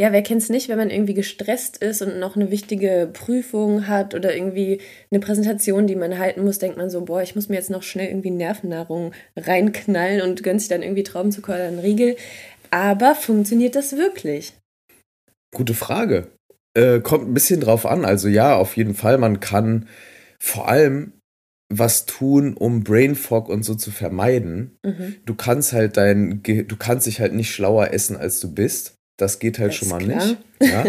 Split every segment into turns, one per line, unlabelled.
Ja, wer kennt es nicht, wenn man irgendwie gestresst ist und noch eine wichtige Prüfung hat oder irgendwie eine Präsentation, die man halten muss, denkt man so, boah, ich muss mir jetzt noch schnell irgendwie Nervennahrung reinknallen und gönnt sich dann irgendwie Traubenzucker oder einen Riegel. Aber funktioniert das wirklich?
Gute Frage. Äh, kommt ein bisschen drauf an. Also ja, auf jeden Fall. Man kann vor allem was tun, um Brain Fog und so zu vermeiden. Mhm. Du kannst halt dein, du kannst dich halt nicht schlauer essen, als du bist. Das geht halt das schon mal klar. nicht. Ja?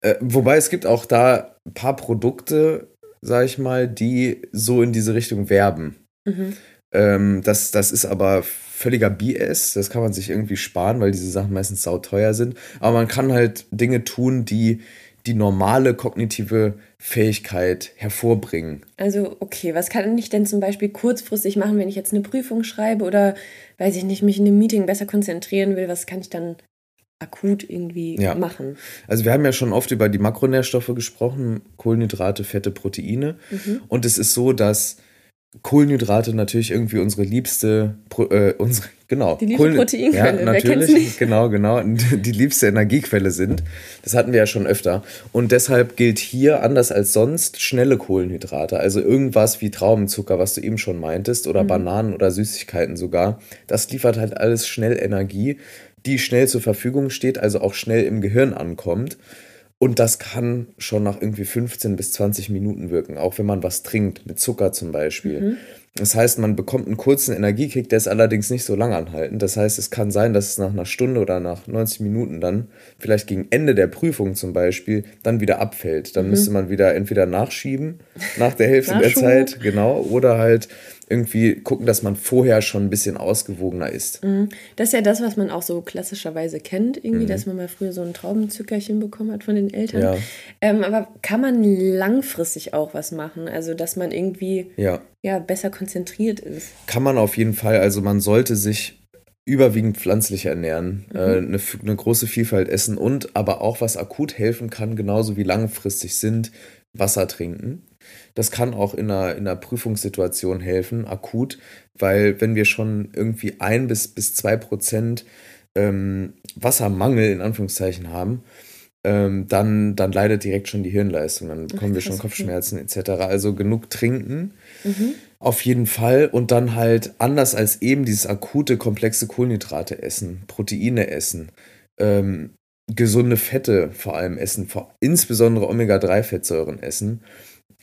äh, wobei es gibt auch da ein paar Produkte, sag ich mal, die so in diese Richtung werben. Mhm. Ähm, das, das ist aber völliger BS. Das kann man sich irgendwie sparen, weil diese Sachen meistens sauteuer sind. Aber man kann halt Dinge tun, die die normale kognitive Fähigkeit hervorbringen.
Also, okay, was kann ich denn zum Beispiel kurzfristig machen, wenn ich jetzt eine Prüfung schreibe oder, weiß ich nicht, mich in einem Meeting besser konzentrieren will? Was kann ich dann akut irgendwie ja. machen.
Also wir haben ja schon oft über die Makronährstoffe gesprochen, Kohlenhydrate, Fette, Proteine. Mhm. Und es ist so, dass Kohlenhydrate natürlich irgendwie unsere liebste, äh, unsere, genau.
Die liebste Proteinquelle,
ja, natürlich? Genau, genau, die liebste Energiequelle sind. Das hatten wir ja schon öfter. Und deshalb gilt hier, anders als sonst, schnelle Kohlenhydrate. Also irgendwas wie Traubenzucker, was du eben schon meintest, oder mhm. Bananen oder Süßigkeiten sogar. Das liefert halt alles schnell Energie die schnell zur Verfügung steht, also auch schnell im Gehirn ankommt. Und das kann schon nach irgendwie 15 bis 20 Minuten wirken, auch wenn man was trinkt, mit Zucker zum Beispiel. Mhm. Das heißt, man bekommt einen kurzen Energiekick, der ist allerdings nicht so lang anhaltend. Das heißt, es kann sein, dass es nach einer Stunde oder nach 90 Minuten dann, vielleicht gegen Ende der Prüfung zum Beispiel, dann wieder abfällt. Dann mhm. müsste man wieder entweder nachschieben, nach der Hälfte der Zeit, genau, oder halt irgendwie gucken, dass man vorher schon ein bisschen ausgewogener ist.
Mhm. Das ist ja das, was man auch so klassischerweise kennt, irgendwie, mhm. dass man mal früher so ein Traubenzückerchen bekommen hat von den Eltern. Ja. Ähm, aber kann man langfristig auch was machen? Also, dass man irgendwie ja. Ja, besser konzentriert ist.
Kann man auf jeden Fall. Also, man sollte sich überwiegend pflanzlich ernähren, mhm. äh, eine, eine große Vielfalt essen und aber auch, was akut helfen kann, genauso wie langfristig sind, Wasser trinken. Das kann auch in einer, in einer Prüfungssituation helfen, akut, weil wenn wir schon irgendwie ein bis, bis zwei Prozent ähm, Wassermangel in Anführungszeichen haben, ähm, dann, dann leidet direkt schon die Hirnleistung. Dann bekommen Ach, wir schon Kopfschmerzen etc. Also genug trinken. Mhm. Auf jeden Fall. Und dann halt anders als eben dieses akute, komplexe Kohlenhydrate essen, Proteine essen, ähm, gesunde Fette vor allem essen, vor, insbesondere Omega-3-Fettsäuren essen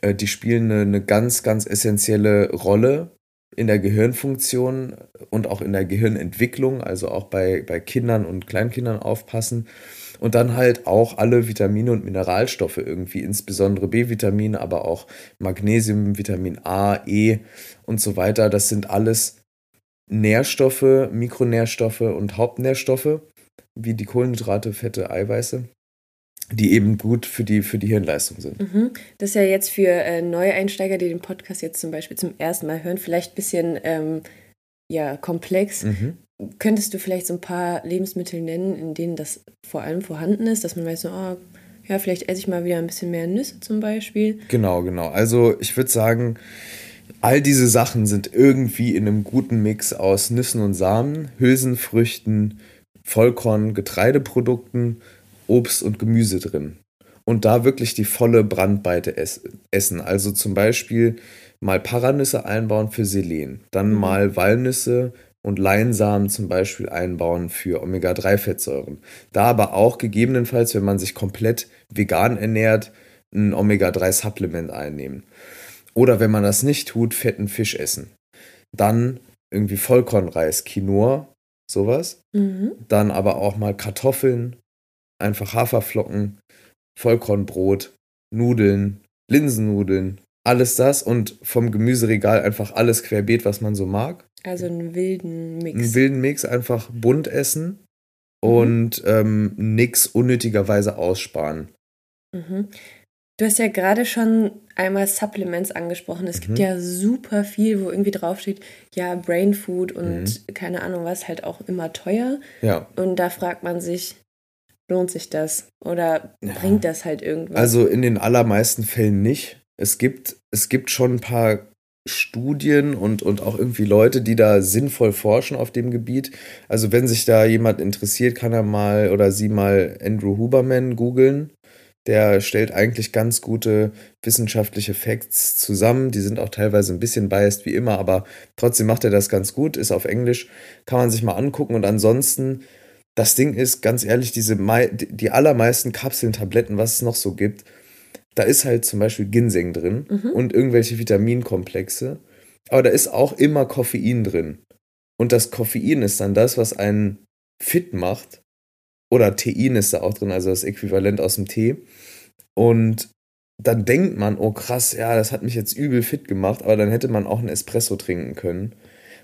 äh, die spielen eine, eine ganz, ganz essentielle Rolle in der Gehirnfunktion und auch in der Gehirnentwicklung, also auch bei, bei Kindern und Kleinkindern aufpassen. Und dann halt auch alle Vitamine und Mineralstoffe irgendwie, insbesondere B-Vitamin, aber auch Magnesium, Vitamin A, E und so weiter. Das sind alles Nährstoffe, Mikronährstoffe und Hauptnährstoffe, wie die Kohlenhydrate, Fette, Eiweiße die eben gut für die, für die Hirnleistung sind.
Mhm. Das ist ja jetzt für äh, Neueinsteiger, die den Podcast jetzt zum Beispiel zum ersten Mal hören, vielleicht ein bisschen ähm, ja, komplex. Mhm. Könntest du vielleicht so ein paar Lebensmittel nennen, in denen das vor allem vorhanden ist, dass man weiß, so, oh, ja, vielleicht esse ich mal wieder ein bisschen mehr Nüsse zum Beispiel.
Genau, genau. Also ich würde sagen, all diese Sachen sind irgendwie in einem guten Mix aus Nüssen und Samen, Hülsenfrüchten, Vollkorn, Getreideprodukten, Obst und Gemüse drin. Und da wirklich die volle Brandweite essen. Also zum Beispiel mal Paranüsse einbauen für Selen, dann mhm. mal Walnüsse und Leinsamen zum Beispiel einbauen für Omega-3-Fettsäuren. Da aber auch gegebenenfalls, wenn man sich komplett vegan ernährt, ein Omega-3-Supplement einnehmen. Oder wenn man das nicht tut, fetten Fisch essen. Dann irgendwie Vollkornreis, Quinoa, sowas. Mhm. Dann aber auch mal Kartoffeln, einfach Haferflocken, Vollkornbrot, Nudeln, Linsennudeln, alles das und vom Gemüseregal einfach alles querbeet, was man so mag.
Also einen wilden Mix.
Einen wilden Mix, einfach bunt essen mhm. und ähm, nix unnötigerweise aussparen.
Mhm. Du hast ja gerade schon einmal Supplements angesprochen. Es mhm. gibt ja super viel, wo irgendwie draufsteht, ja, Brain Food und mhm. keine Ahnung was, halt auch immer teuer.
Ja.
Und da fragt man sich, lohnt sich das? Oder ja. bringt das halt irgendwas?
Also in den allermeisten Fällen nicht. Es gibt, es gibt schon ein paar Studien und, und auch irgendwie Leute, die da sinnvoll forschen auf dem Gebiet. Also wenn sich da jemand interessiert, kann er mal oder sie mal Andrew Huberman googeln. Der stellt eigentlich ganz gute wissenschaftliche Facts zusammen. Die sind auch teilweise ein bisschen biased wie immer, aber trotzdem macht er das ganz gut, ist auf Englisch, kann man sich mal angucken. Und ansonsten, das Ding ist, ganz ehrlich, diese die allermeisten Kapseln, Tabletten, was es noch so gibt, da ist halt zum Beispiel Ginseng drin mhm. und irgendwelche Vitaminkomplexe. Aber da ist auch immer Koffein drin. Und das Koffein ist dann das, was einen fit macht. Oder Tein ist da auch drin, also das Äquivalent aus dem Tee. Und dann denkt man, oh krass, ja, das hat mich jetzt übel fit gemacht, aber dann hätte man auch einen Espresso trinken können.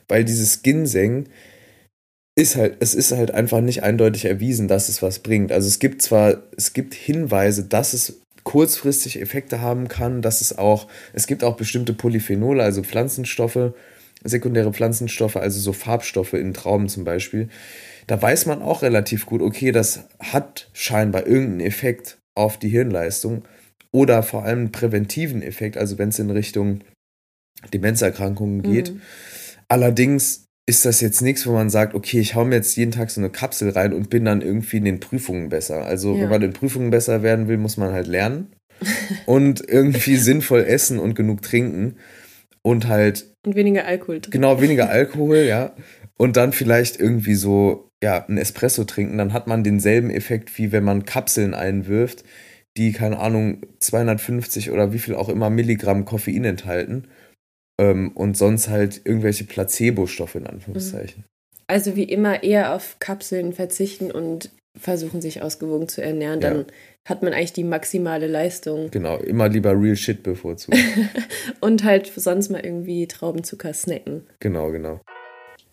Weil dieses Ginseng ist halt, es ist halt einfach nicht eindeutig erwiesen, dass es was bringt. Also es gibt zwar, es gibt Hinweise, dass es kurzfristig Effekte haben kann, dass es auch, es gibt auch bestimmte Polyphenole, also Pflanzenstoffe, sekundäre Pflanzenstoffe, also so Farbstoffe in Trauben zum Beispiel. Da weiß man auch relativ gut, okay, das hat scheinbar irgendeinen Effekt auf die Hirnleistung oder vor allem einen präventiven Effekt, also wenn es in Richtung Demenzerkrankungen geht. Mhm. Allerdings ist das jetzt nichts, wo man sagt, okay, ich hau mir jetzt jeden Tag so eine Kapsel rein und bin dann irgendwie in den Prüfungen besser. Also, ja. wenn man in Prüfungen besser werden will, muss man halt lernen und irgendwie sinnvoll essen und genug trinken und halt.
Und weniger Alkohol
trinken. Genau, weniger Alkohol, ja. Und dann vielleicht irgendwie so, ja, ein Espresso trinken. Dann hat man denselben Effekt, wie wenn man Kapseln einwirft, die, keine Ahnung, 250 oder wie viel auch immer Milligramm Koffein enthalten ähm, und sonst halt irgendwelche Placebo-Stoffe in Anführungszeichen.
Also wie immer eher auf Kapseln verzichten und versuchen sich ausgewogen zu ernähren, dann ja. hat man eigentlich die maximale Leistung.
Genau, immer lieber Real Shit bevorzugen.
und halt sonst mal irgendwie Traubenzucker snacken.
Genau, genau.